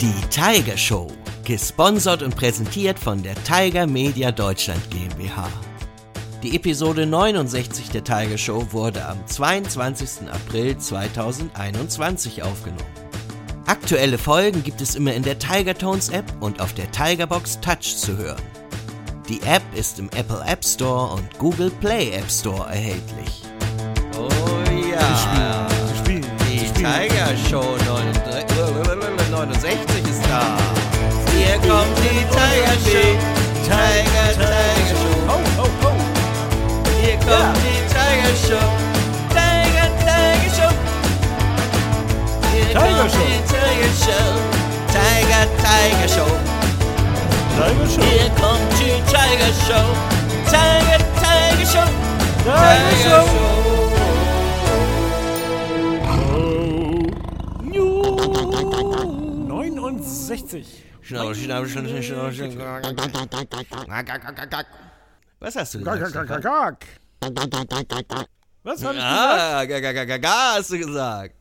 Die Tiger Show, gesponsert und präsentiert von der Tiger Media Deutschland GmbH. Die Episode 69 der Tiger Show wurde am 22. April 2021 aufgenommen. Aktuelle Folgen gibt es immer in der Tiger Tones App und auf der Tigerbox Touch zu hören. Die App ist im Apple App Store und Google Play App Store erhältlich. Oh ja, die Tiger Show 69 ist da. Hier kommt die Tiger Show. Tiger, Tiger Show. Oh, oh, oh. Hier kommt die Tiger Show. Tiger, Tiger Show. Hier Tiger kommt Show. die Tiger Show. Tiger, Tiger Show. Tiger Show. Hier kommt die Tiger Show. Tiger, Tiger Show. Tiger Show. 69. Schnau, schnau, schnau, schnau, schnau. Was hast du Gag, gesagt? Was hab ich gesagt? Ah, ga, ga, ga, ga, ga, hast du gesagt.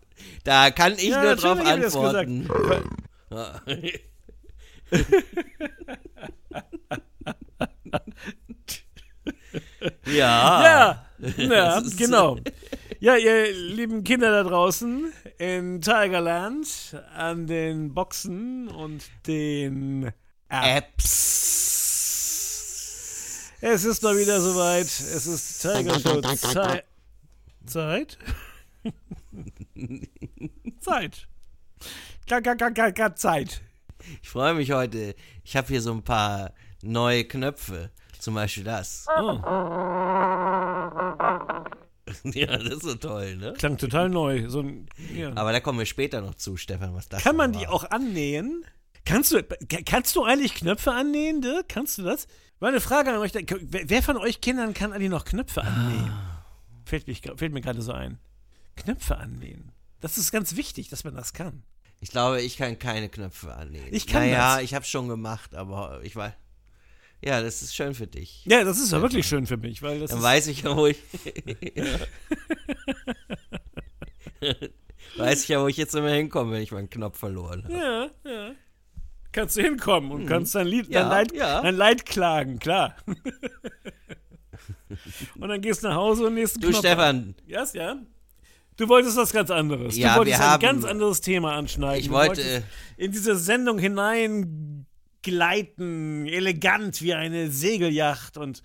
Da kann ich Ja, nur drauf antworten. ja. Ja, ja, genau. Ja, ihr lieben Kinder da draußen in Tigerland an den Boxen und den Apps. Es ist mal wieder soweit. Es ist Tiger Show Zeit. Zeit? Zeit. Zeit. Ich freue mich heute. Ich habe hier so ein paar neue Knöpfe. Zum Beispiel das. Oh, Ja, das ist so toll, ne? klang total neu. So ein, ja. Aber da kommen wir später noch zu, Stefan, was das Kann man war. die auch annähen? Kannst du, kannst du eigentlich Knöpfe annähen, Dirk? Kannst du das? Meine Frage an euch, wer von euch Kindern kann eigentlich noch Knöpfe annähen? Fällt, mich, fällt mir gerade so ein. Knöpfe annähen. Das ist ganz wichtig, dass man das kann. Ich glaube, ich kann keine Knöpfe anlegen. Ich kann naja, das. ich habe schon gemacht, aber ich weiß. Ja, das ist schön für dich. Ja, das ist ja wirklich schön für mich, weil das Dann weiß ich ja, wo ich. weiß ich ja, wo ich jetzt immer hinkomme, wenn ich meinen Knopf verloren habe. Ja, ja. Kannst du hinkommen und kannst dein, Lied. Ja, dein, Leid, ja. dein Leid klagen, klar. und dann gehst du nach Hause und nächsten Du, Knopf. Stefan, Yes, ja? Du wolltest was ganz anderes. Ja, du wolltest wir ein haben- ganz anderes Thema anschneiden. ich wollte. in diese Sendung hineingleiten, elegant wie eine Segelyacht und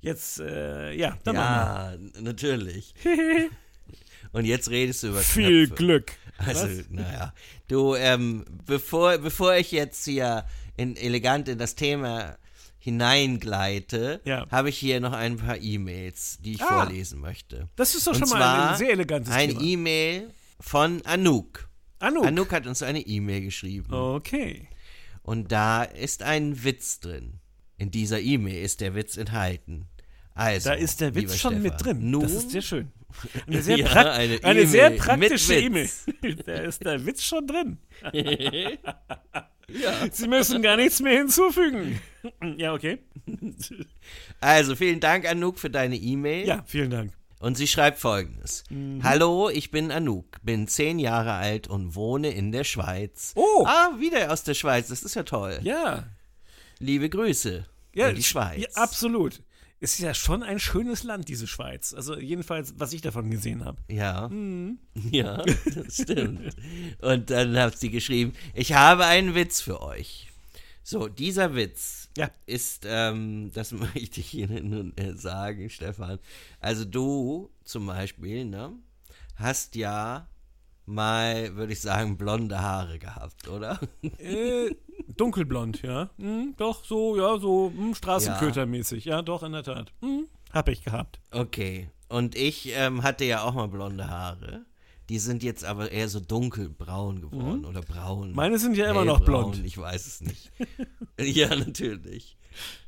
jetzt, äh, ja, dann. Ja, natürlich. Und jetzt redest du über Viel Knöpfe. Glück. Also, Was? naja. Du, ähm, bevor, bevor ich jetzt hier in, elegant in das Thema hineingleite, Ja. habe ich hier noch ein paar E-Mails, die ich Ah. vorlesen möchte. Das ist doch Und schon mal ein sehr elegantes Ein Thema. E-Mail von Anouk. Anouk. Anouk hat uns eine E-Mail geschrieben. Okay. Und da ist ein Witz drin. In dieser E-Mail ist der Witz enthalten. Also, Da ist der Witz schon mit Stefan, drin. Nun, das ist sehr schön. Eine sehr, Ja, prak eine eine E-Mail sehr mit praktische E-Mail. Da ist der Witz schon drin. Sie müssen gar nichts mehr hinzufügen. Ja, okay. also, vielen Dank, Anouk, für deine E-Mail. Ja, vielen Dank. Und sie schreibt folgendes. Mhm. Hallo, ich bin Anouk, bin zehn Jahre alt und wohne in der Schweiz. Oh. Ah, wieder aus der Schweiz, das ist ja toll. Ja. Liebe Grüße Ja, die Schweiz. Ja, absolut. Ist ja schon ein schönes Land, diese Schweiz. Also jedenfalls, was ich davon gesehen habe. Ja. Mhm. Ja, das stimmt. Und dann hat sie geschrieben, ich habe einen Witz für euch. So, dieser Witz Ja. ist, ähm, das möchte ich Ihnen nun äh, sagen, Stefan. Also du zum Beispiel, ne, hast ja mal, würde ich sagen, blonde Haare gehabt, oder? Äh, dunkelblond, ja. Hm, doch, so, ja, so hm, Straßenkötermäßig. Ja. doch, in der Tat. Hm, hab ich gehabt. Okay. Und ich ähm, hatte ja auch mal blonde Haare. Die sind jetzt aber eher so dunkelbraun geworden oder braun. Mhm. Meine sind ja immer noch blond. Ich weiß es nicht. ja, natürlich.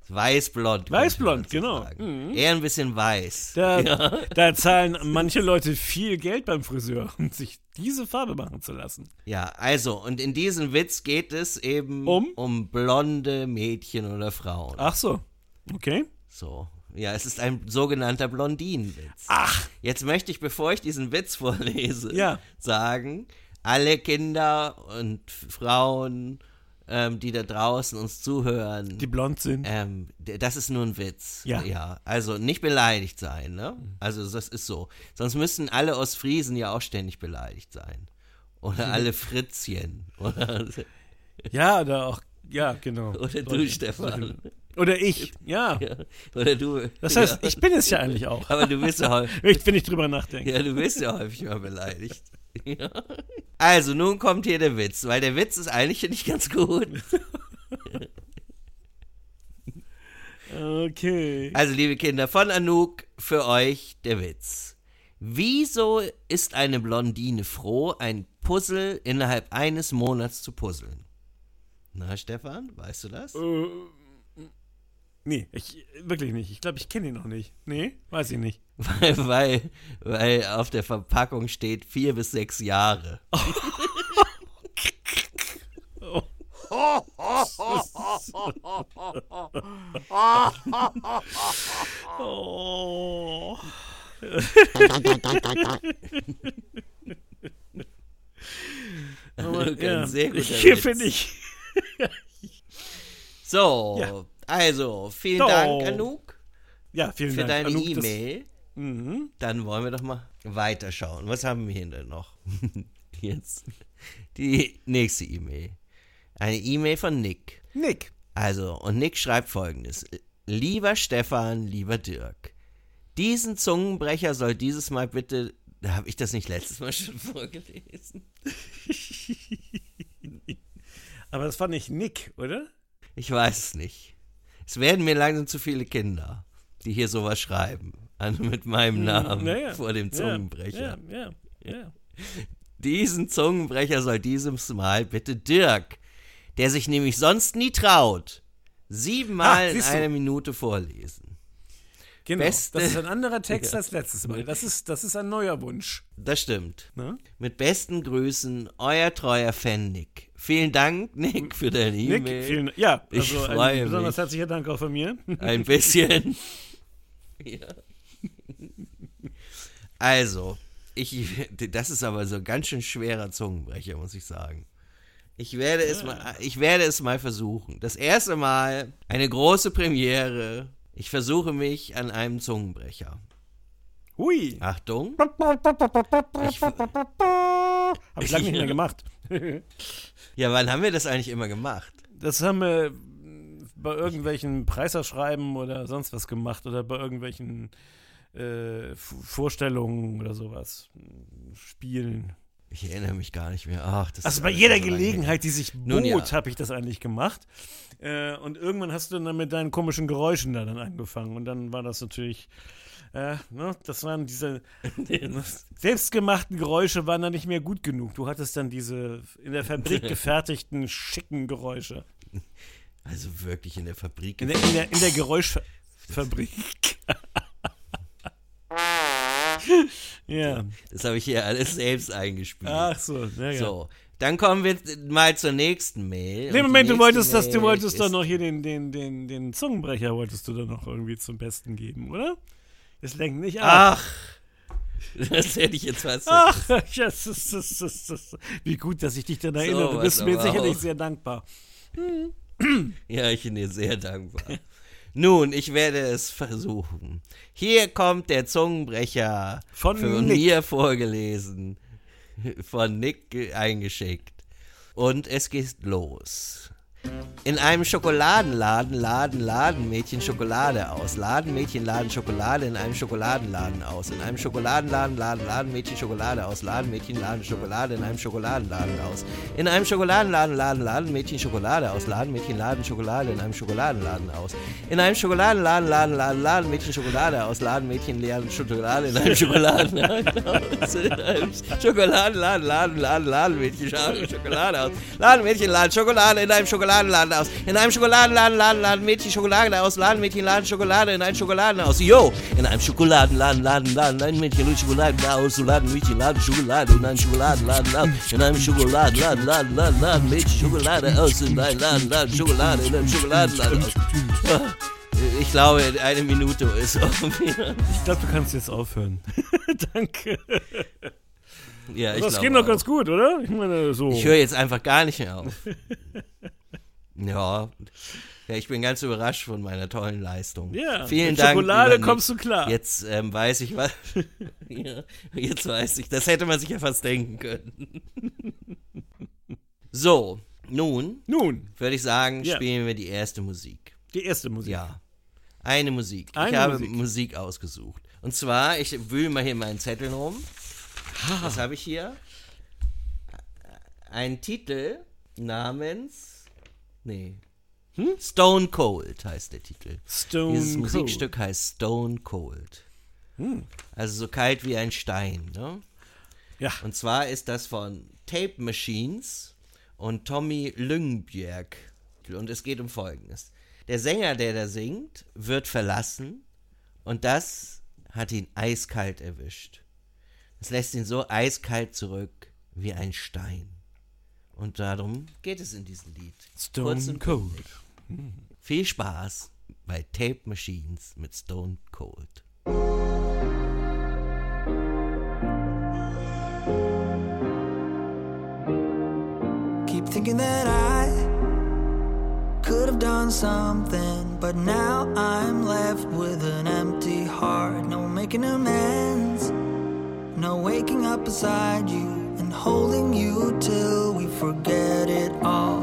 Weißblond. Weißblond, genau. sagen. Eher ein bisschen weiß. Da, da zahlen manche Leute viel Geld beim Friseur, um sich diese Farbe machen zu lassen. Ja, also, und in diesem Witz geht es eben Um? um blonde Mädchen oder Frauen. Ach so. Okay. So. Ja, es ist ein sogenannter Blondinenwitz. Ach. Jetzt möchte ich, bevor ich diesen Witz vorlese, Ja. sagen, alle Kinder und Frauen, ähm, die da draußen uns zuhören. Die blond sind. Ähm, das ist nur ein Witz. Ja. ja. Also nicht beleidigt sein, ne? Also das ist so. Sonst müssten alle Ostfriesen ja auch ständig beleidigt sein. Oder alle Fritzchen. Oder, Ja, oder auch, ja, genau. oder du, Stefan. Oder ich, ja. Ja. Oder du. Das heißt, ja. ich bin es ja eigentlich auch. Aber du bist ja häufig. Ich, wenn ich drüber nachdenke. Ja, du bist ja häufig mal beleidigt. Ja. Also, nun kommt hier der Witz, weil der Witz ist eigentlich nicht ganz gut. Okay. Also, liebe Kinder, von Anouk für euch der Witz. Wieso ist eine Blondine froh, ein Puzzle innerhalb eines Monats zu puzzeln? Na, Stefan, weißt du das? Äh, nee, ich, wirklich nicht. Ich glaube, ich kenne ihn noch nicht. Nee, weiß ich nicht. Weil, weil, weil auf der Verpackung steht vier bis sechs Jahre. Oh. Anouk, ein sehr guter Hier Witz. finde ich. So, Ja. Also, vielen So. Dank, Anouk, Ja, vielen für Dank. deine Anouk, das- E-Mail. Mhm. Dann wollen wir doch mal weiterschauen. Was haben wir hier denn noch? Jetzt die nächste E-Mail. Eine E-Mail von Nick. Nick. Also, und Nick schreibt folgendes. Lieber Stefan, lieber Dirk, diesen Zungenbrecher soll dieses Mal bitte. Habe ich das nicht letztes Mal schon vorgelesen? Aber das war nicht Nick, oder? Ich weiß es nicht. Es werden mir langsam zu viele Kinder, die hier sowas schreiben. Also mit meinem Namen Naja. vor dem Zungenbrecher. Ja, ja, ja. Diesen Zungenbrecher soll dieses Mal bitte Dirk, der sich nämlich sonst nie traut, siebenmal Ah, in einer Minute vorlesen. Genau. Beste- Das ist ein anderer Text als letztes Mal. Das ist, das ist ein neuer Wunsch. Das stimmt. Ne? Mit besten Grüßen, euer treuer Fan Nick. Vielen Dank, Nick, für deine Nick, E-Mail. Ja, Ich also freue ein besonders mich. herzlicher Dank auch von mir. Ein bisschen. ja. Also, ich, das ist aber so ein ganz schön schwerer Zungenbrecher, muss ich sagen. Ich werde es mal, ich werde es mal versuchen. Das erste Mal eine große Premiere. Ich versuche mich an einem Zungenbrecher. Hui. Achtung. Ich, Hab ich lange nicht mehr gemacht. ja, wann haben wir das eigentlich immer gemacht? Das haben wir bei irgendwelchen Preisausschreiben oder sonst was gemacht oder bei irgendwelchen äh, Vorstellungen oder sowas. Spielen. Ich erinnere mich gar nicht mehr. Ach, das Also ist bei jeder so Gelegenheit, die sich bot, ja. habe ich das eigentlich gemacht. Äh, und irgendwann hast du dann mit deinen komischen Geräuschen da dann angefangen. Und dann war das natürlich, äh, ne, das waren diese ne, selbstgemachten Geräusche waren dann nicht mehr gut genug. Du hattest dann diese in der Fabrik gefertigten, schicken Geräusche. Also wirklich in der Fabrik. In der, in der, in der Geräuschfabrik. ja. Das habe ich hier alles selbst eingespielt. Ach so, ja. So, dann kommen wir mal zur nächsten Mail. Nee, Moment, du wolltest das, du Mail wolltest doch noch hier den, den, den, den Zungenbrecher wolltest du doch noch irgendwie zum Besten geben, oder? Das lenkt nicht ab. Ach, das hätte ich jetzt fast Ach, das ist, das das ist, wie gut, dass ich dich daran erinnere. du was bist mir sicherlich auch. sehr dankbar. Ja, ich bin dir sehr dankbar. Nun, ich werde es versuchen. Hier kommt der Zungenbrecher Von Nick. mir vorgelesen, von Nick ge- eingeschickt. Und es geht los. In einem Schokoladenladen laden Ladenmädchen Schokolade aus. Ladenmädchen laden Schokolade in einem Schokoladenladen aus. In einem Schokoladenladen laden Ladenmädchen Schokolade aus. Ladenmädchen laden Schokolade in einem Schokoladenladen aus. In einem Schokoladenladen laden Ladenmädchen Schokolade aus. Ladenmädchen laden Schokolade in einem Schokoladenladen aus. In einem Schokoladenladen laden laden Ladenmädchen Schokolade aus. Ladenmädchen laden Schokolade in einem Schokoladenladen aus. Schokoladenladen laden laden laden Schokolade aus. Ladenmädchen laden Schokolade in einem Schokoladenladen aus. In einem Schokoladenladen laden laden Mädchen Schokolade aus. Ladenmädchen laden Schokolade in einem Schokoladen aus. Yo! In einem Schokoladenladen laden laden ein Mädchen laden Schokolade aus. Ladenmädchen laden Schokolade in einem Schokoladenladen aus. In einem Schokoladenladen laden laden laden Mädchen Schokolade aus. In einem Laden laden Schokolade in einem Schokoladenladen aus. Ich glaube, eine Minute ist mir. Ich glaube, du kannst jetzt aufhören. Danke. Ja, ich das geht doch ganz gut, oder? Ich meine, so. Ich höre jetzt einfach gar nicht mehr auf. ja. Ja, ich bin ganz überrascht von meiner tollen Leistung. Ja, vielen mit Dank. Schokolade kommst du klar. Jetzt ähm, weiß ich was. ja, jetzt weiß ich. Das hätte man sich ja fast denken können. so, nun. Nun. Würde ich sagen, ja. spielen wir die erste Musik. Die erste Musik. Ja. Eine Musik. Eine ich habe Musik. Musik ausgesucht. Und zwar, ich wühle mal hier meinen Zettel rum. Was habe ich hier? Ein Titel namens. Nee. Hm? Stone Cold heißt der Titel. Stone Dieses Cold. Musikstück heißt Stone Cold. Hm. Also so kalt wie ein Stein. Ne? Ja. Und zwar ist das von Tape Machines und Tommy Lüngbjerg. Und es geht um Folgendes. Der Sänger, der da singt, wird verlassen und das hat ihn eiskalt erwischt. Es lässt ihn so eiskalt zurück wie ein Stein. Und darum geht es in diesem Lied. Stone Cold. Viel Spaß bei Tape Machines mit Stone Cold. Keep thinking that I could have done something, but now I'm left with an empty heart. No making amends, no waking up beside you and holding you till we forget it all.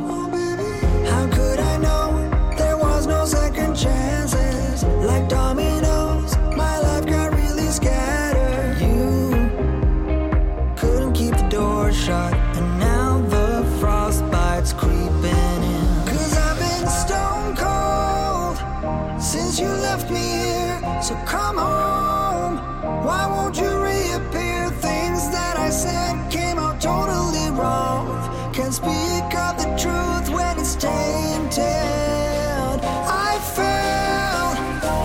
How could I know there was no second chances? Like dominoes, my life got really scattered. You couldn't keep the door shut, and now the frostbite's creeping in. Cause I've been stone cold since you left me here. So come home. Why won't you tainted. I fell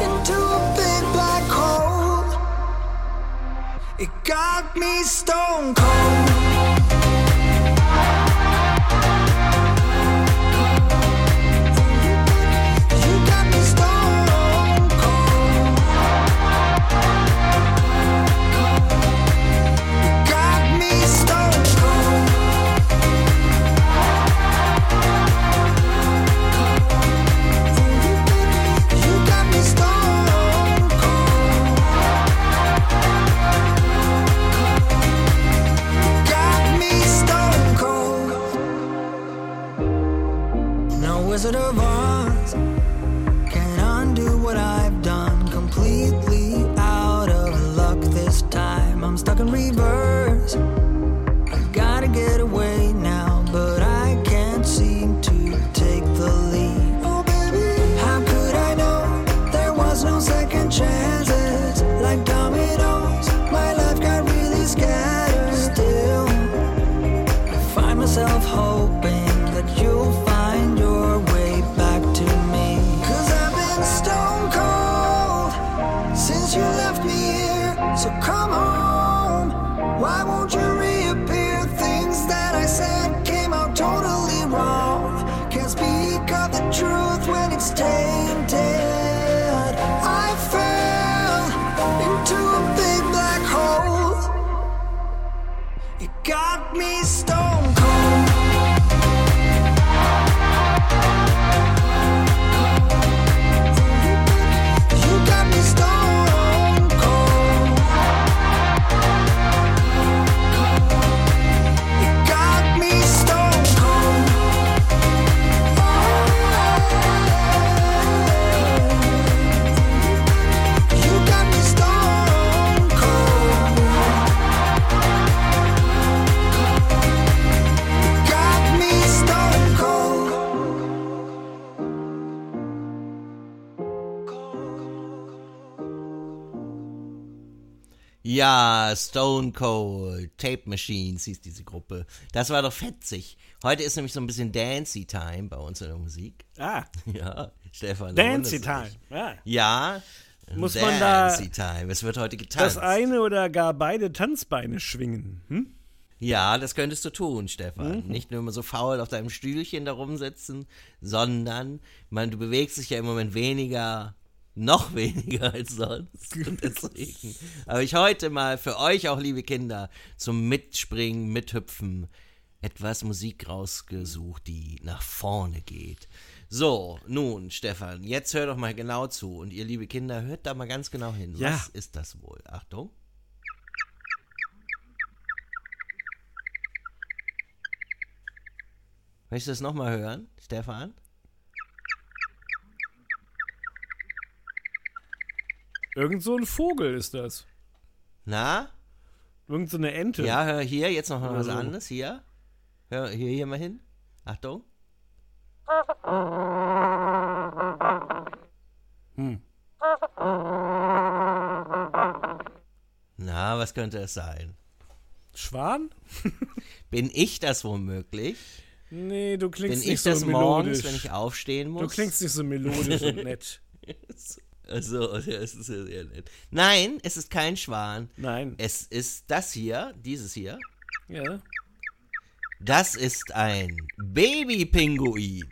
into a big black hole. It got me stone cold. ambassador Ja, Stone Cold, Tape Machines hieß diese Gruppe. Das war doch fetzig. Heute ist nämlich so ein bisschen Dancy Time bei uns in der Musik. Ah, Ja, Stefan. Dancy Time. dich. Ja. Ja. Muss man da Dancy Time. Es wird heute getanzt. Das eine oder gar beide Tanzbeine schwingen. Hm? Ja, das könntest du tun, Stefan. Mhm. Nicht nur immer so faul auf deinem Stühlchen da rumsitzen, sondern, man, du bewegst dich ja im Moment weniger Noch weniger als sonst. Und deswegen habe ich heute mal für euch auch, liebe Kinder, zum Mitspringen, Mithüpfen etwas Musik rausgesucht, die nach vorne geht. So, nun, Stefan, jetzt hör doch mal genau zu. Und ihr, liebe Kinder, hört da mal ganz genau hin. Ja. Was ist das wohl? Achtung. Möchtest du es nochmal hören, Stefan? Irgend so ein Vogel ist das. Na? Irgend so eine Ente. Ja, hör hier, jetzt noch mal was so. anderes. Hier. Hör hier, hier mal hin. Achtung. Hm. Na, was könnte es sein? Schwan? Bin ich das womöglich? Nee, du klingst Bin nicht ich so das melodisch. morgens, wenn ich aufstehen muss? du klingst nicht so melodisch und nett. Also, das ist ja sehr nett. Nein, es ist kein Schwan. Nein. Es ist das hier, dieses hier. Ja. Das ist ein Babypinguin.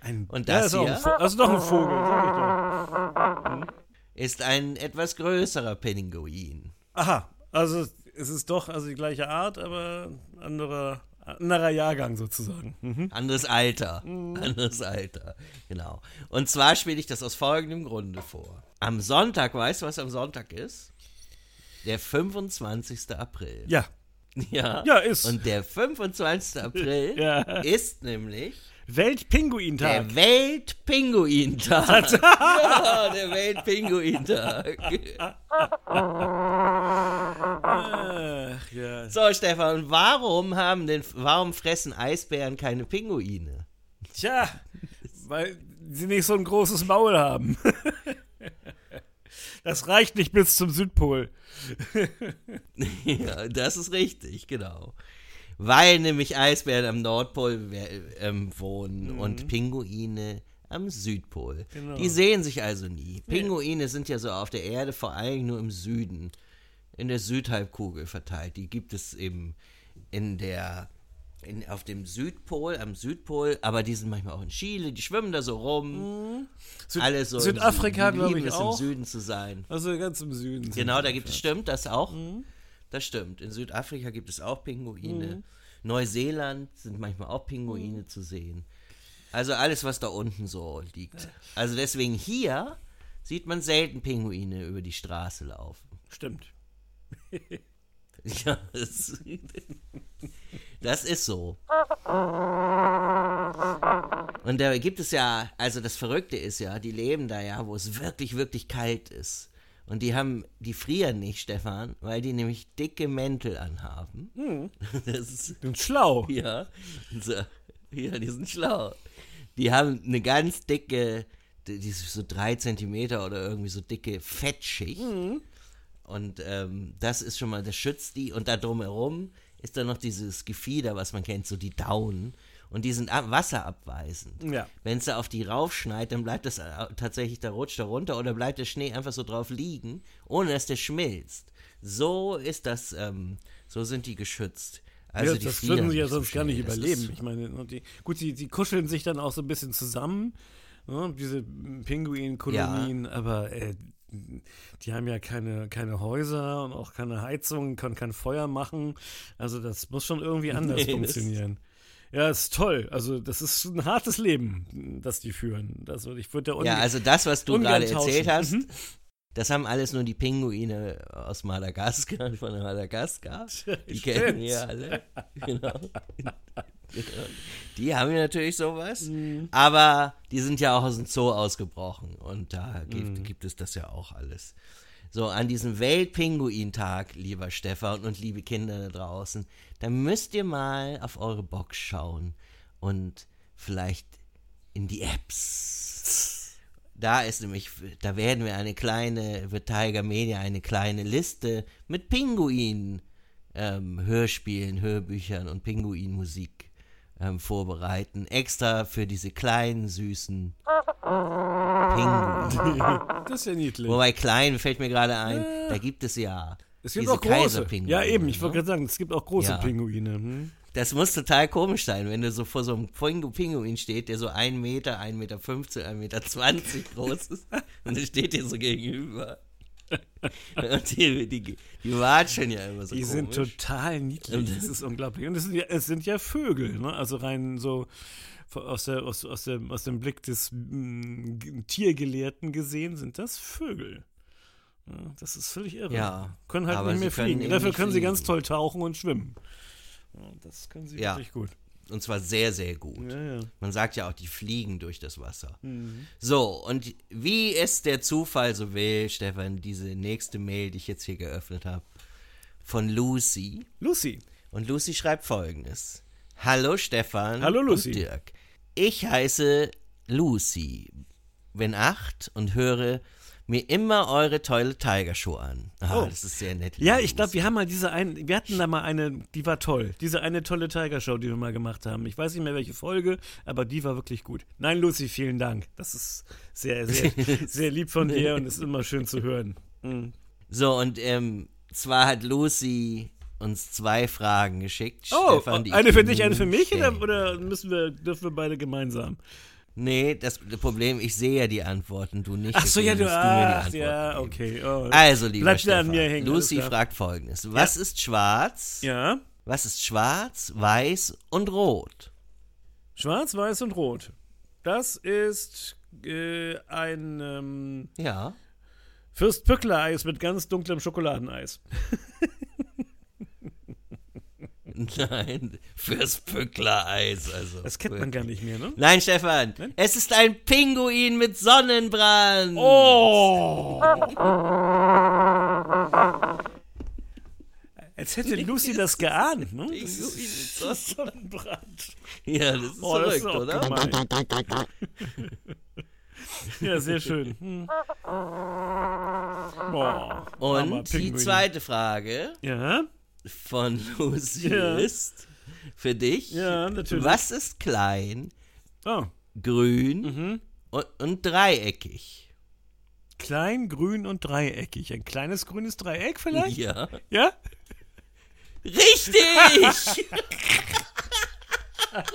Ein, Und ja, das ist auch hier? Ein das ist doch ein Vogel, sag ich doch. Ist ein etwas größerer Pinguin. Aha, also es ist doch also die gleiche Art, aber anderer, anderer Jahrgang sozusagen. Mhm. Anderes Alter. Anderes Alter. Genau. Und zwar spiele ich das aus folgendem Grunde vor. Am Sonntag, weißt du, was am Sonntag ist? Der 25. April. Ja, Ja. Ja, ist. Und der 25. April Ja. ist nämlich Weltpinguintag. der Weltpinguintag. ja, der Weltpinguintag. Ach, ja. So, Stefan, warum haben denn, warum fressen Eisbären keine Pinguine? Tja, weil sie nicht so ein großes Maul haben. Das reicht nicht bis zum Südpol. Ja, das ist richtig, genau. Weil nämlich Eisbären am Nordpol ähm, wohnen und Pinguine am Südpol. Genau. Die sehen sich also nie. Pinguine sind ja so auf der Erde vor allem nur im Süden, in der Südhalbkugel verteilt. Die gibt es eben in der in, auf dem Südpol, am Südpol, aber die sind manchmal auch in Chile, die schwimmen da so rum. Süd Alles so Südafrika, glaube ich, es, auch. im Süden zu sein. Also ganz im Süden. Genau, da gibt es, stimmt, das auch. Das stimmt. In Südafrika gibt es auch Pinguine. Neuseeland sind manchmal auch Pinguine zu sehen. Also alles, was da unten so liegt. Also deswegen hier sieht man selten Pinguine über die Straße laufen. Stimmt. Ja, das, das ist so. Und da gibt es ja, also das Verrückte ist ja, die leben da ja, wo es wirklich, wirklich kalt ist. Und die haben, die frieren nicht, Stefan, weil die nämlich dicke Mäntel anhaben. Das ist, Und schlau. ja, so, ja, die sind schlau. Die haben eine ganz dicke, die die ist so drei Zentimeter oder irgendwie so dicke Fettschicht. Und ähm, das ist schon mal, das schützt die. Und da drumherum ist dann noch dieses Gefieder, was man kennt, so die Daunen. Und die sind ab wasserabweisend. Ja. Wenn es da auf die raufschneit, dann bleibt das äh, tatsächlich, da rutscht er runter oder bleibt der Schnee einfach so drauf liegen, ohne dass der schmilzt. So ist das, ähm, so sind die geschützt. Also ja, die das würden sie ja sonst gar nicht überleben. Ich meine, die, gut, die, die kuscheln sich dann auch so ein bisschen zusammen, ne, diese Pinguinkolonien, aber äh, die haben ja keine, keine Häuser und auch keine Heizung, können kein Feuer machen. Also das muss schon irgendwie anders Nee, funktionieren. Ja, ist toll. Also das ist ein hartes Leben, das die führen. Also ich würde Ja, also das, was du gerade tauschen. erzählt hast, Mhm. das haben alles nur die Pinguine aus Madagaskar, von Madagaskar. Die kennen Stimmt. wir alle. Genau. Die haben ja natürlich sowas. Mhm. Aber die sind ja auch aus dem Zoo ausgebrochen. Und da Mhm. gibt, gibt es das ja auch alles. So, an diesem Weltpinguintag, lieber Stefan und liebe Kinder da draußen, da müsst ihr mal auf eure Box schauen und vielleicht in die Apps. Da ist nämlich, da werden wir eine kleine, wird Tiger Media eine kleine Liste mit Pinguinen, ähm, Hörspielen, Hörbüchern und Pinguinmusik ähm, vorbereiten. Extra für diese kleinen, süßen Pinguine. Das ist ja niedlich. Wobei klein fällt mir gerade ein, da gibt es ja es gibt diese auch große. Kaiserpinguine. Ja, eben. Ich ne? wollte gerade sagen, es gibt auch große Ja. Pinguine. Hm? Das muss total komisch sein, wenn du so vor so einem Pingu- Pinguin steht, der so 1 Meter, 1,15 Meter, 1,20 Meter groß ist und der steht dir so gegenüber. Die, die, die watscheln ja immer so Die sind komisch. total niedlich. Das ist unglaublich. Und es sind ja, es sind ja Vögel, ne? Also rein so aus, der, aus, aus, dem, aus dem Blick des mm, Tiergelehrten gesehen sind das Vögel. Ja, das ist völlig irre. Ja, Können halt nicht mehr fliegen. Dafür können sie ganz fliegen. toll tauchen und schwimmen. Ja, das können sie Ja. wirklich gut. Und zwar sehr, sehr gut. Ja, ja. Man sagt ja auch, die fliegen durch das Wasser. Mhm. So, und wie es der Zufall so will, Stefan, diese nächste Mail, die ich jetzt hier geöffnet habe, von Lucy. Lucy. Und Lucy schreibt folgendes. Hallo Stefan. Hallo, Lucy. Und Dirk. Ich heiße Lucy, bin acht und höre mir immer eure tolle Tiger Show an. Ah, Oh. das ist sehr nett. Ja, ich glaube, wir haben mal diese ein, wir hatten da mal eine, die war toll. Diese eine tolle Tiger Show, die wir mal gemacht haben. Ich weiß nicht mehr welche Folge, aber die war wirklich gut. Nein, Lucy, vielen Dank. Das ist sehr, sehr, sehr lieb von dir und ist immer schön zu hören. Mhm. So, und ähm, zwar hat Lucy uns zwei Fragen geschickt. Oh, Stefan, eine für dich, eine für mich oder, oder müssen wir, dürfen wir beide gemeinsam? Nee, das Problem, ich sehe ja die Antworten, du nicht. Ach so, ja, du, die ach, ja, okay. Oh. Also, lieber Bleib Stefan, an mir hängen, Lucy fragt folgendes. Was ist schwarz? Ja, Was ist schwarz, weiß und rot? schwarz, weiß und rot. Das ist äh, ein ähm, Ja. Fürst-Pückler-Eis mit ganz dunklem Schokoladeneis. Nein, fürs Pückler-Eis. Also. Das kennt man gar nicht mehr, ne? Nein, Stefan, es ist ein Pinguin mit Sonnenbrand. Oh! Als hätte Lucy das geahnt, ne? Ist das Sonnenbrand. Ja, das ist Oh, verrückt, oder? gemein. Ja, sehr schön. Hm. Armer Und die Pinguin. zweite Frage Ja, von Lucy Ja. ist für dich. ja, natürlich. Was ist klein, Oh, grün mhm. und, und dreieckig? Klein, grün und dreieckig. Ein kleines grünes Dreieck vielleicht? Ja. Ja? Richtig!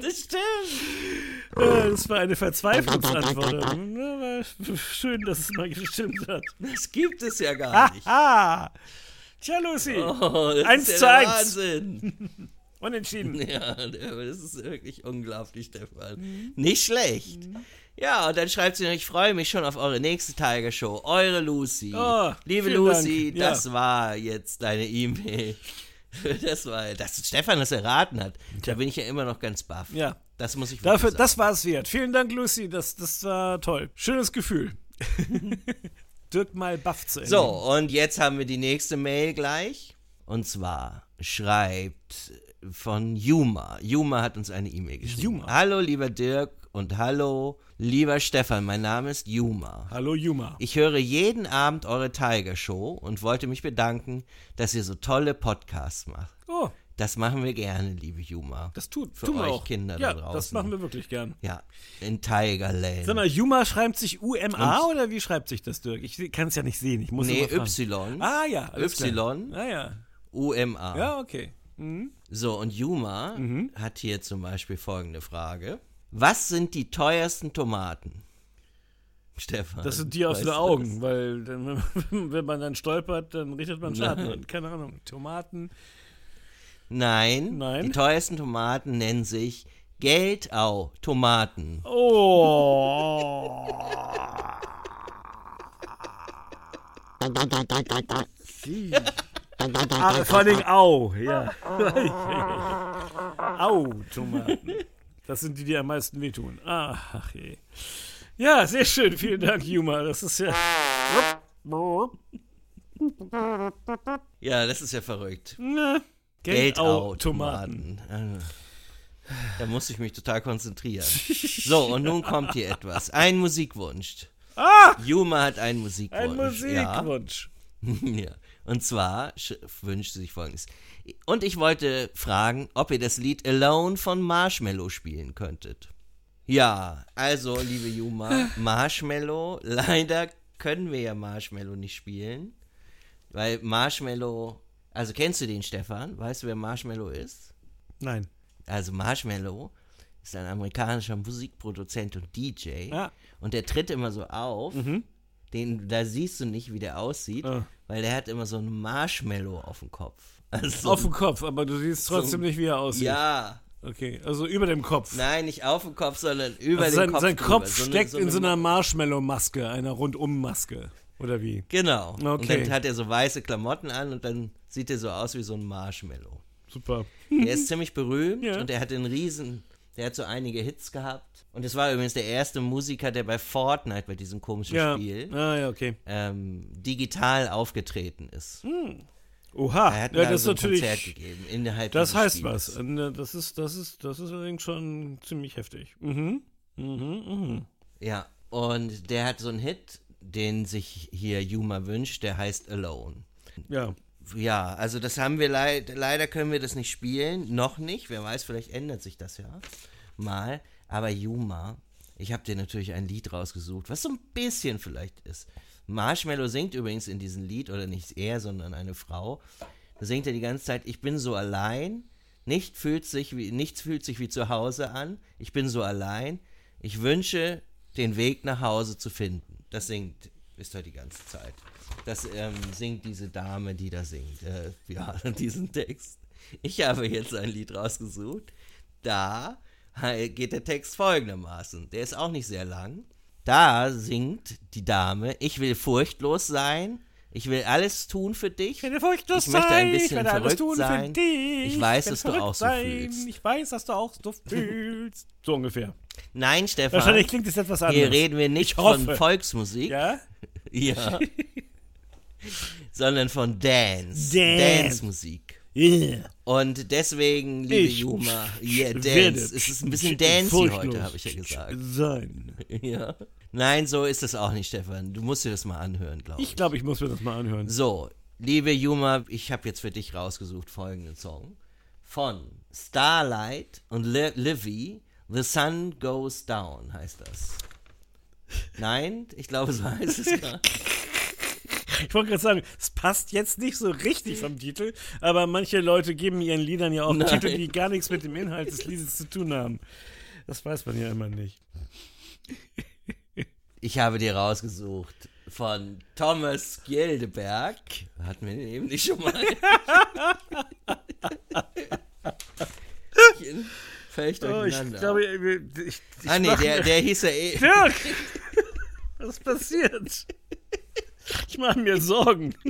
Das stimmt. Das war eine Verzweiflungsantwort. Schön, dass es mal gestimmt hat. Das gibt es ja gar nicht. Ah! Tja, Lucy. Oh, das Eins ist zu ja eins. Wahnsinn. Unentschieden. Ja, das ist wirklich unglaublich, Stefan. Nicht schlecht. Ja, und dann schreibt sie noch, ich freue mich schon auf eure nächste Tiger Show. Eure Lucy. Oh, Liebe Lucy, Dank. Ja. das war jetzt deine E-Mail. Das war, dass Stefan das erraten hat. Da bin ich ja immer noch ganz baff. Ja. Das muss ich Dafür, sagen. das war es wert. Vielen Dank, Lucy. Das, das war toll. Schönes Gefühl. Dirk mal baff zu Ende. So, und jetzt haben wir die nächste Mail gleich. Und zwar schreibt von Juma. Juma hat uns eine E-Mail geschrieben. Juma. Hallo, lieber Dirk und hallo, lieber Stefan. Mein Name ist Juma. Hallo, Juma. Ich höre jeden Abend eure Tiger Show und wollte mich bedanken, dass ihr so tolle Podcasts macht. Oh, Das machen wir gerne, liebe Juma. das tut, Für tun euch auch. Kinder ja, da draußen. das machen wir wirklich gern. Ja, in Tigerland. Sag mal, Juma schreibt sich UMA oder wie schreibt sich das, Dirk? Ich kann es ja nicht sehen. Ich muss nee. Y. Ah ja. Y. Ah ja. UMA. Ja, okay. Mhm. So, und Juma hat hier zum Beispiel folgende Frage. Was sind die teuersten Tomaten? Stefan. Das sind die aus den Augen, weil dann, wenn man dann stolpert, dann richtet man Schaden. An. Keine Ahnung. Tomaten. Nein, Nein. die teuersten Tomaten nennen sich Geldau-Tomaten. Oh. ah, vor allem Au, ja. Au, Tomaten. Das sind die, die am meisten wehtun. Ach je. Ja, sehr schön. Vielen Dank, Juma. Das ist ja. Ja, das ist ja verrückt. Na, Geldau, Geldau-Tomaten. Tomaten. Da muss ich mich total konzentrieren. So, und nun kommt hier etwas. Ein Musikwunsch. Ah! Juma hat einen Musikwunsch. Ein Ja. Musikwunsch. Ja. Und zwar sch- wünscht sie sich folgendes. Und ich wollte fragen, ob ihr das Lied Alone von Marshmallow spielen könntet. Ja, also, liebe Juma, Marshmallow, leider können wir ja Marshmallow nicht spielen, weil Marshmallow, Also kennst du den, Stefan? Weißt du, wer Marshmallow ist? Nein. Also Marshmallow ist ein amerikanischer Musikproduzent und DJ. Ja. Und der tritt immer so auf. Mhm. Den, da siehst du nicht, wie der aussieht, Ah. weil der hat immer so ein Marshmallow auf dem Kopf. Also so Auf dem Kopf, aber du siehst trotzdem So- nicht, wie er aussieht. Ja, Okay, also über dem Kopf. nein, nicht auf dem Kopf, sondern über also sein Kopf. sein drüber. Kopf So eine- steckt so in so eine- einer Marshmallow-Maske, einer Rundum-Maske. Oder wie? Genau. Und Okay. dann hat er so weiße Klamotten an und dann sieht er so aus wie so ein Marshmallow. Super. Der ist ziemlich berühmt Ja. und er hat einen riesen, der hat so einige Hits gehabt. Und es war übrigens der erste Musiker, der bei Fortnite, bei diesem komischen Ja. Spiel, Ah, ja, okay. ähm, digital aufgetreten ist. Oha. Er hat ja, da das ist so ein Konzert natürlich. gegeben innerhalb Das heißt Spiels. was. Und, äh, Das ist, das ist, das ist allerdings schon ziemlich heftig. Mhm. Mhm, mhm. Ja, und der hat so einen Hit, den sich hier Yuma wünscht, der heißt Alone. Ja. Ja, also das haben wir leid, leider können wir das nicht spielen, noch nicht. Wer weiß, vielleicht ändert sich das ja mal. Aber Yuma, ich habe dir natürlich ein Lied rausgesucht, was so ein bisschen vielleicht ist. Marshmallow singt übrigens in diesem Lied, oder nicht er, sondern eine Frau. Da singt er die ganze Zeit, ich bin so allein, nicht fühlt sich wie, nichts fühlt sich wie zu Hause an, ich bin so allein, ich wünsche, den Weg nach Hause zu finden. Das singt, ist er die ganze Zeit. Das ähm, singt diese Dame, die da singt, äh, ja, diesen Text. Ich habe jetzt ein Lied rausgesucht, da äh, geht der Text folgendermaßen, der ist auch nicht sehr lang. Da singt die Dame, ich will furchtlos sein, ich will alles tun für dich. Ich werde furchtlos Ich möchte ein sein, bisschen ich werde alles verrückt tun sein. für dich. Ich weiß, dass du auch so sein. fühlst. Ich weiß, dass du auch so fühlst. So ungefähr. Nein, Stefan, Wahrscheinlich klingt es etwas anders. hier reden wir nicht von Volksmusik, Ja? ja, sondern von Dance, Dance. Dance-Musik. Yeah. Und deswegen, liebe Ich Juma, yeah, Dance. Es ist ein bisschen sch- dancey heute, habe ich ja gesagt. Sein. Ja. Nein, so ist es auch nicht, Stefan. Du musst dir das mal anhören, glaube ich. Ich glaube, ich muss mir das mal anhören. So, liebe Juma, ich habe jetzt für dich rausgesucht folgenden Song von Starlight und Li Livy. The Sun Goes Down heißt das. Nein, ich glaube, so heißt es gar Ich wollte gerade sagen, es passt jetzt nicht so richtig vom Titel, aber manche Leute geben ihren Liedern ja auch Nein. Titel, die gar nichts mit dem Inhalt des Liedes zu tun haben. Das weiß man ja immer nicht. Ich habe dir rausgesucht von Thomas Gildeberg. Hatten wir den eben nicht schon mal? Völlig Oh, ich glaube, ich, ich, ah nee, der, der hieß ja eh. Dirk! Was passiert? Ich mache mir Sorgen.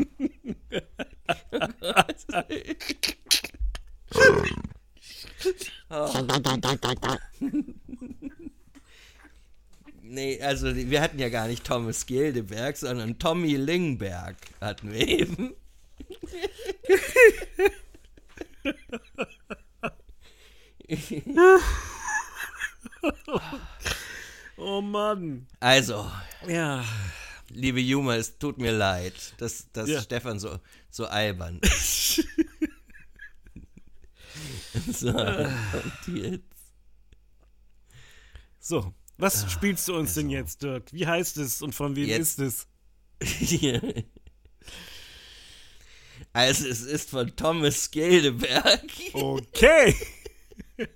Nee, also wir hatten ja gar nicht Thomas Gildeberg, sondern Tommy Lingberg hatten wir eben. Oh Mann. Also, Ja. liebe Juma, es tut mir leid, dass, dass Ja. Stefan so, so albern ist. so, und jetzt. So, was spielst du uns denn jetzt, Dirk? Wie heißt es und von wem Jetzt- ist es? Also es ist von Thomas Gildeberg. Okay.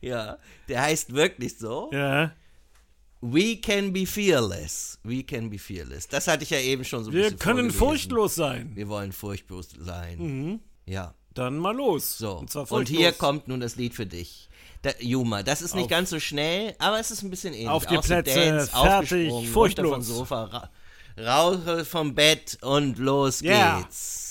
Ja, der heißt wirklich so. Ja. We can be fearless. We can be fearless. Das hatte ich ja eben schon so ein Wir bisschen können vorgelesen. furchtlos sein. Wir wollen furchtlos sein. Mhm. Ja. Dann mal los. So. Und, zwar Und hier kommt nun das Lied für dich. Da, Juma, das ist nicht Auf- ganz so schnell, aber es ist ein bisschen ähnlich. Auf die Auch so Plätze, Dance, fertig, furchtlos. vom Sofa, ra raus vom Bett und los Ja. geht's.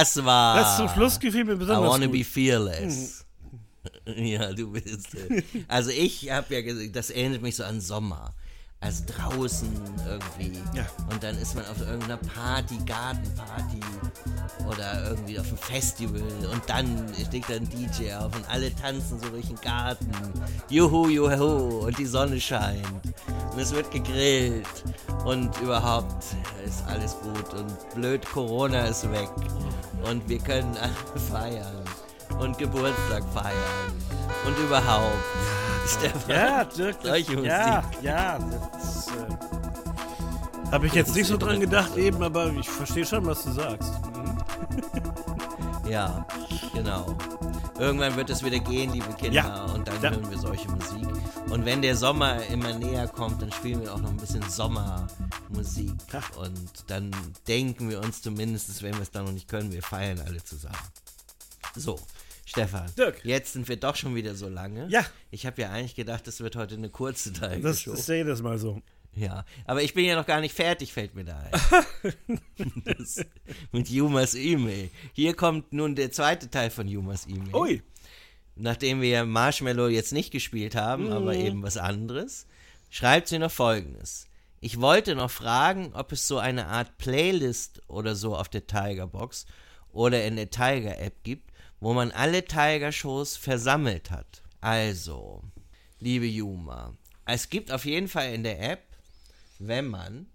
Das war. Das zum Schluss gefiel mir I besonders wanna gut. be fearless. Ja, du bist. äh, Also ich habe ja gesagt, das erinnert mich so an Sommer. Also draußen irgendwie. Ja. Und dann ist man auf irgendeiner Party, Gartenparty oder irgendwie auf einem Festival und dann steht da ein DJ auf und alle tanzen so durch den Garten. Juhu, juhu und die Sonne scheint und es wird gegrillt und überhaupt ist alles gut und blöd Corona ist weg und wir können feiern und Geburtstag feiern und überhaupt. Stefan, Ja, Dirk, Solche Musik. ja, ja, das äh, habe ich jetzt nicht so dran gedacht eben, aber ich verstehe schon, was du sagst. Mhm. Ja, genau. Irgendwann wird es wieder gehen, liebe Kinder, Ja. und dann Ja. hören wir solche Musik. Und wenn der Sommer immer näher kommt, dann spielen wir auch noch ein bisschen Sommermusik. Ja. Und dann denken wir uns zumindest, wenn wir es dann noch nicht können, wir feiern alle zusammen. So, Stefan, Dirk. jetzt sind wir doch schon wieder so lange. Ja. Ich habe ja eigentlich gedacht, das wird heute eine kurze Teil. Das ist ja jedes Mal so. Ja, aber ich bin ja noch gar nicht fertig, fällt mir da ein. mit Jumas E-Mail. Hier kommt nun der zweite Teil von Jumas E-Mail. Ui. Nachdem wir Marshmallow jetzt nicht gespielt haben, aber eben was anderes, schreibt sie noch folgendes. Ich wollte noch fragen, ob es so eine Art Playlist oder so auf der Tiger-Box oder in der Tiger-App gibt, wo man alle Tiger-Shows versammelt hat. Also, liebe Juma, es gibt auf jeden Fall in der App, wenn man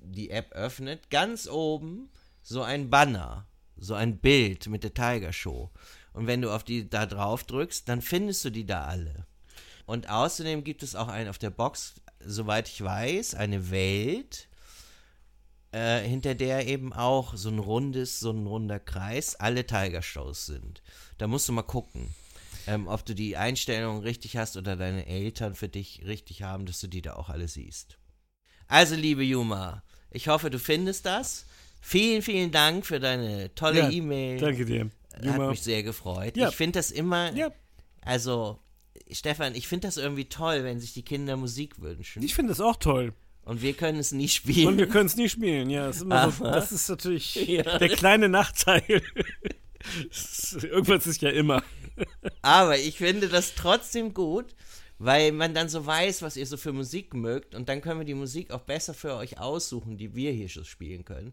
die App öffnet, ganz oben so ein Banner, so ein Bild mit der Tiger Show. Und wenn du auf die da drauf drückst, dann findest du die da alle. Und außerdem gibt es auch einen auf der Box, soweit ich weiß, eine Welt, äh, hinter der eben auch so ein rundes, so ein runder Kreis alle Tiger Shows sind. Da musst du mal gucken, ähm, ob du die Einstellungen richtig hast oder deine Eltern für dich richtig haben, dass du die da auch alle siehst. Also, liebe Juma, ich hoffe, du findest das. Vielen, vielen Dank für deine tolle Ja, E-Mail. Danke dir. Hat Juma. mich sehr gefreut. Ja. Ich finde das immer, Ja, also, Stefan, ich finde das irgendwie toll, wenn sich die Kinder Musik wünschen. ich finde das auch toll. Und wir können es nie spielen. Und wir können es nie spielen, ja. Das ist, so, das ist natürlich Ja. der kleine Nachteil. Irgendwas ist ja immer. Aber ich finde das trotzdem gut, weil man dann so weiß, was ihr so für Musik mögt und dann können wir die Musik auch besser für euch aussuchen, die wir hier schon spielen können.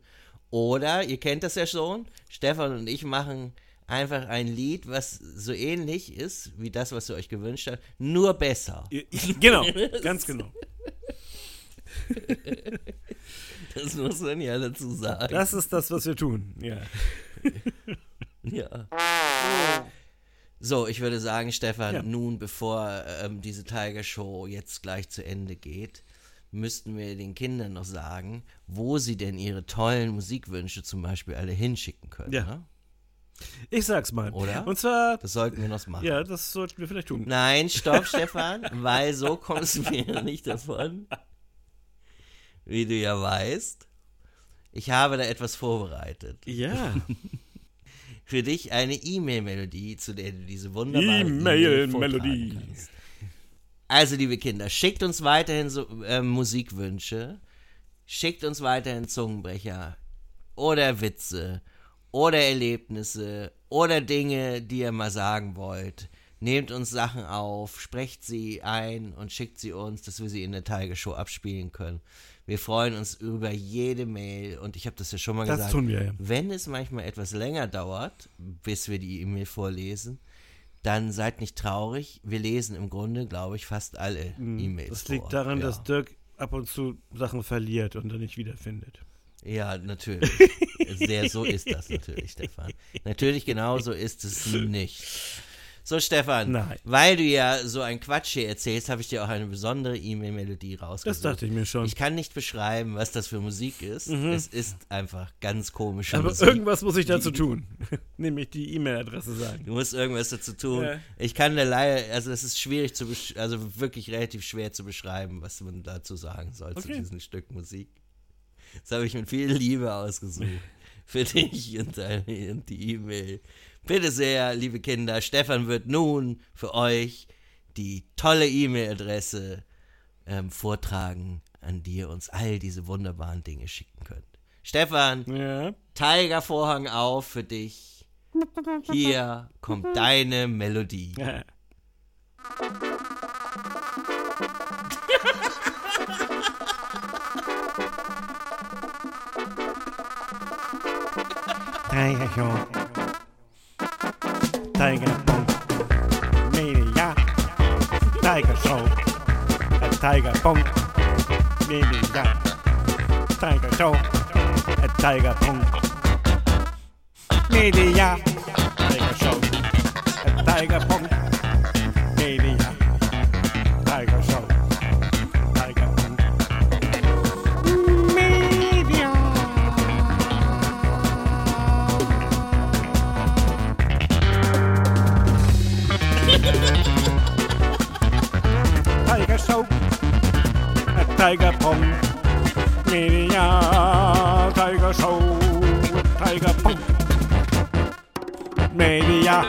Oder, ihr kennt das ja schon, Stefan und ich machen einfach ein Lied, was so ähnlich ist wie das, was ihr euch gewünscht habt, nur besser. Genau, ganz genau. Das muss man ja dazu sagen. Das ist das, was wir tun. Ja. Ja. So, ich würde sagen, Stefan, Ja. nun, bevor ähm, diese Tiger Show jetzt gleich zu Ende geht, müssten wir den Kindern noch sagen, wo sie denn ihre tollen Musikwünsche zum Beispiel alle hinschicken können. Ja. Ne? Ich sag's mal. Oder? Und zwar, Das sollten wir noch machen. ja, das sollten wir vielleicht tun. Nein, stopp, Stefan, weil so kommst du mir nicht davon. Wie du ja weißt. Ich habe da etwas vorbereitet. Ja. Für dich eine E-Mail-Melodie, zu der du diese wunderbare E-Mail-Melodie. kannst. Also, liebe Kinder, schickt uns weiterhin so, äh, Musikwünsche, schickt uns weiterhin Zungenbrecher oder Witze oder Erlebnisse oder Dinge, die ihr mal sagen wollt. Nehmt uns Sachen auf, sprecht sie ein und schickt sie uns, dass wir sie in der Tiger Show abspielen können. Wir freuen uns über jede Mail und ich habe das ja schon mal Das gesagt. tun wir, ja. Wenn es manchmal etwas länger dauert, bis wir die E-Mail vorlesen, dann seid nicht traurig. Wir lesen im Grunde, glaube ich, fast alle E-Mails. Mhm. Das liegt vor. daran, ja. dass Dirk ab und zu Sachen verliert und dann nicht wiederfindet. Ja, natürlich. Sehr so ist das natürlich, Stefan. Natürlich genau so ist es nicht. So, Stefan, Nein. weil du ja so ein Quatsch hier erzählst, habe ich dir auch eine besondere E-Mail-Melodie rausgesucht. Das dachte ich mir schon. Ich kann nicht beschreiben, was das für Musik ist. Es ist einfach ganz komische Aber Musik. irgendwas muss ich dazu tun. Nämlich die E-Mail-Adresse sagen. Du musst irgendwas dazu tun. Ja. Ich kann leider, also es ist schwierig zu, also wirklich relativ schwer zu beschreiben, was man dazu sagen soll zu Okay. diesem Stück Musik. Das habe ich mit viel Liebe ausgesucht. Für dich und, deine, und die E-Mail. Bitte sehr, liebe Kinder, Stefan wird nun für euch die tolle E-Mail-Adresse ähm, vortragen, an die ihr uns all diese wunderbaren Dinge schicken könnt. Stefan, Ja. Tigervorhang auf für dich. Hier kommt deine Melodie. ja. Tiger Show. Tiger Punk. Media. Tiger Show. A Tiger Punk. Media. Tiger Show. A Tiger Punk. Media. Tiger Show. A Tiger Punk. A Tiger Pong. Media. Tiger Show. Tiger Pong. Media.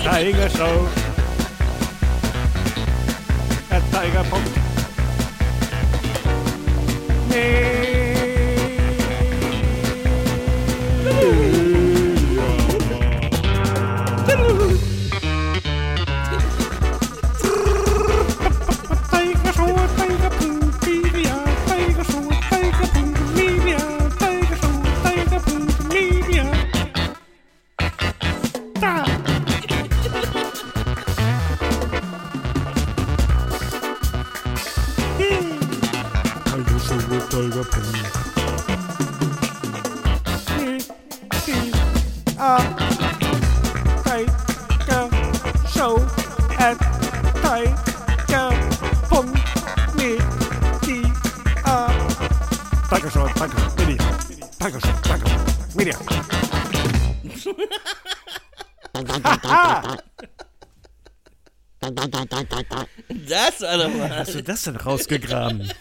Tiger Show. A Tiger Pong. Media. Das war doch mal. Hast du das denn rausgegraben?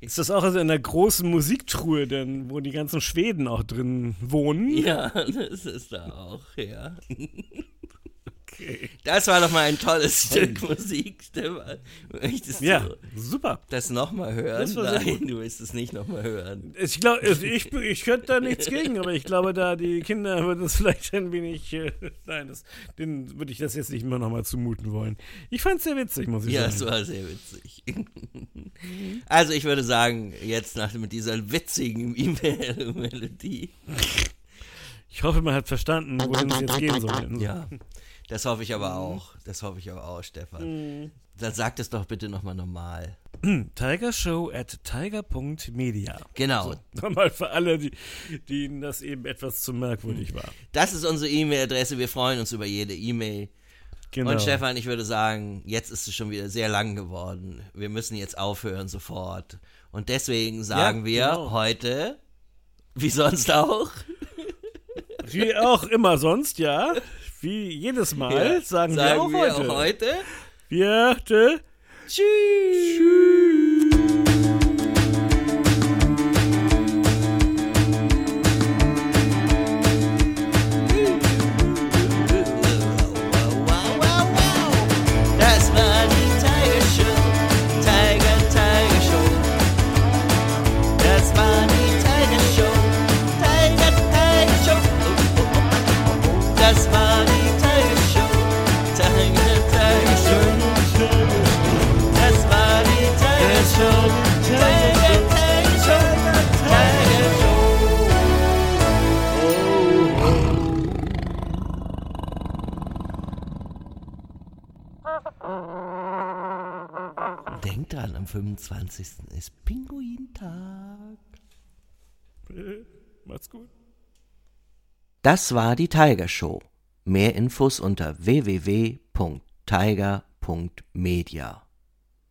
Ist das auch in der großen Musiktruhe, denn, wo die ganzen Schweden auch drin wohnen? Ja, das ist da auch, ja. Das war doch mal ein tolles Stück Musik, Stefan. Möchtest Ja, du super. das nochmal hören? Das war sehr Nein, du willst es nicht nochmal hören. Ich glaube, also ich, ich könnte da nichts gegen, aber ich glaube, da die Kinder würden es vielleicht ein wenig, äh, nein, das, denen würde ich das jetzt nicht mehr nochmal zumuten wollen. Ich fand es sehr witzig, muss ich Ja, es sagen. war sehr witzig. Also ich würde sagen, jetzt nach mit dieser witzigen E-Mail-Melodie, Ich hoffe, man hat verstanden, wohin es jetzt gehen soll. ja, das hoffe ich aber auch. Das hoffe ich aber auch, Stefan. Dann sag es doch bitte nochmal normal. Tiger Show at tiger.media. Genau. Nochmal für alle, die, denen das eben etwas zu merkwürdig war. Das ist unsere E-Mail-Adresse. Wir freuen uns über jede E-Mail. Genau. Und Stefan, ich würde sagen, jetzt ist es schon wieder sehr lang geworden. Wir müssen jetzt aufhören sofort. Und deswegen sagen wir genau. heute, wie sonst auch, Wie auch immer sonst, ja. Wie jedes Mal Ja, sagen, wir auch heute. auch heute. Wir, äh, Tschüss. Denkt dran, am 25. ist Pinguintag. Macht's gut. Das war die Tiger Show. Mehr Infos unter www.tiger.media.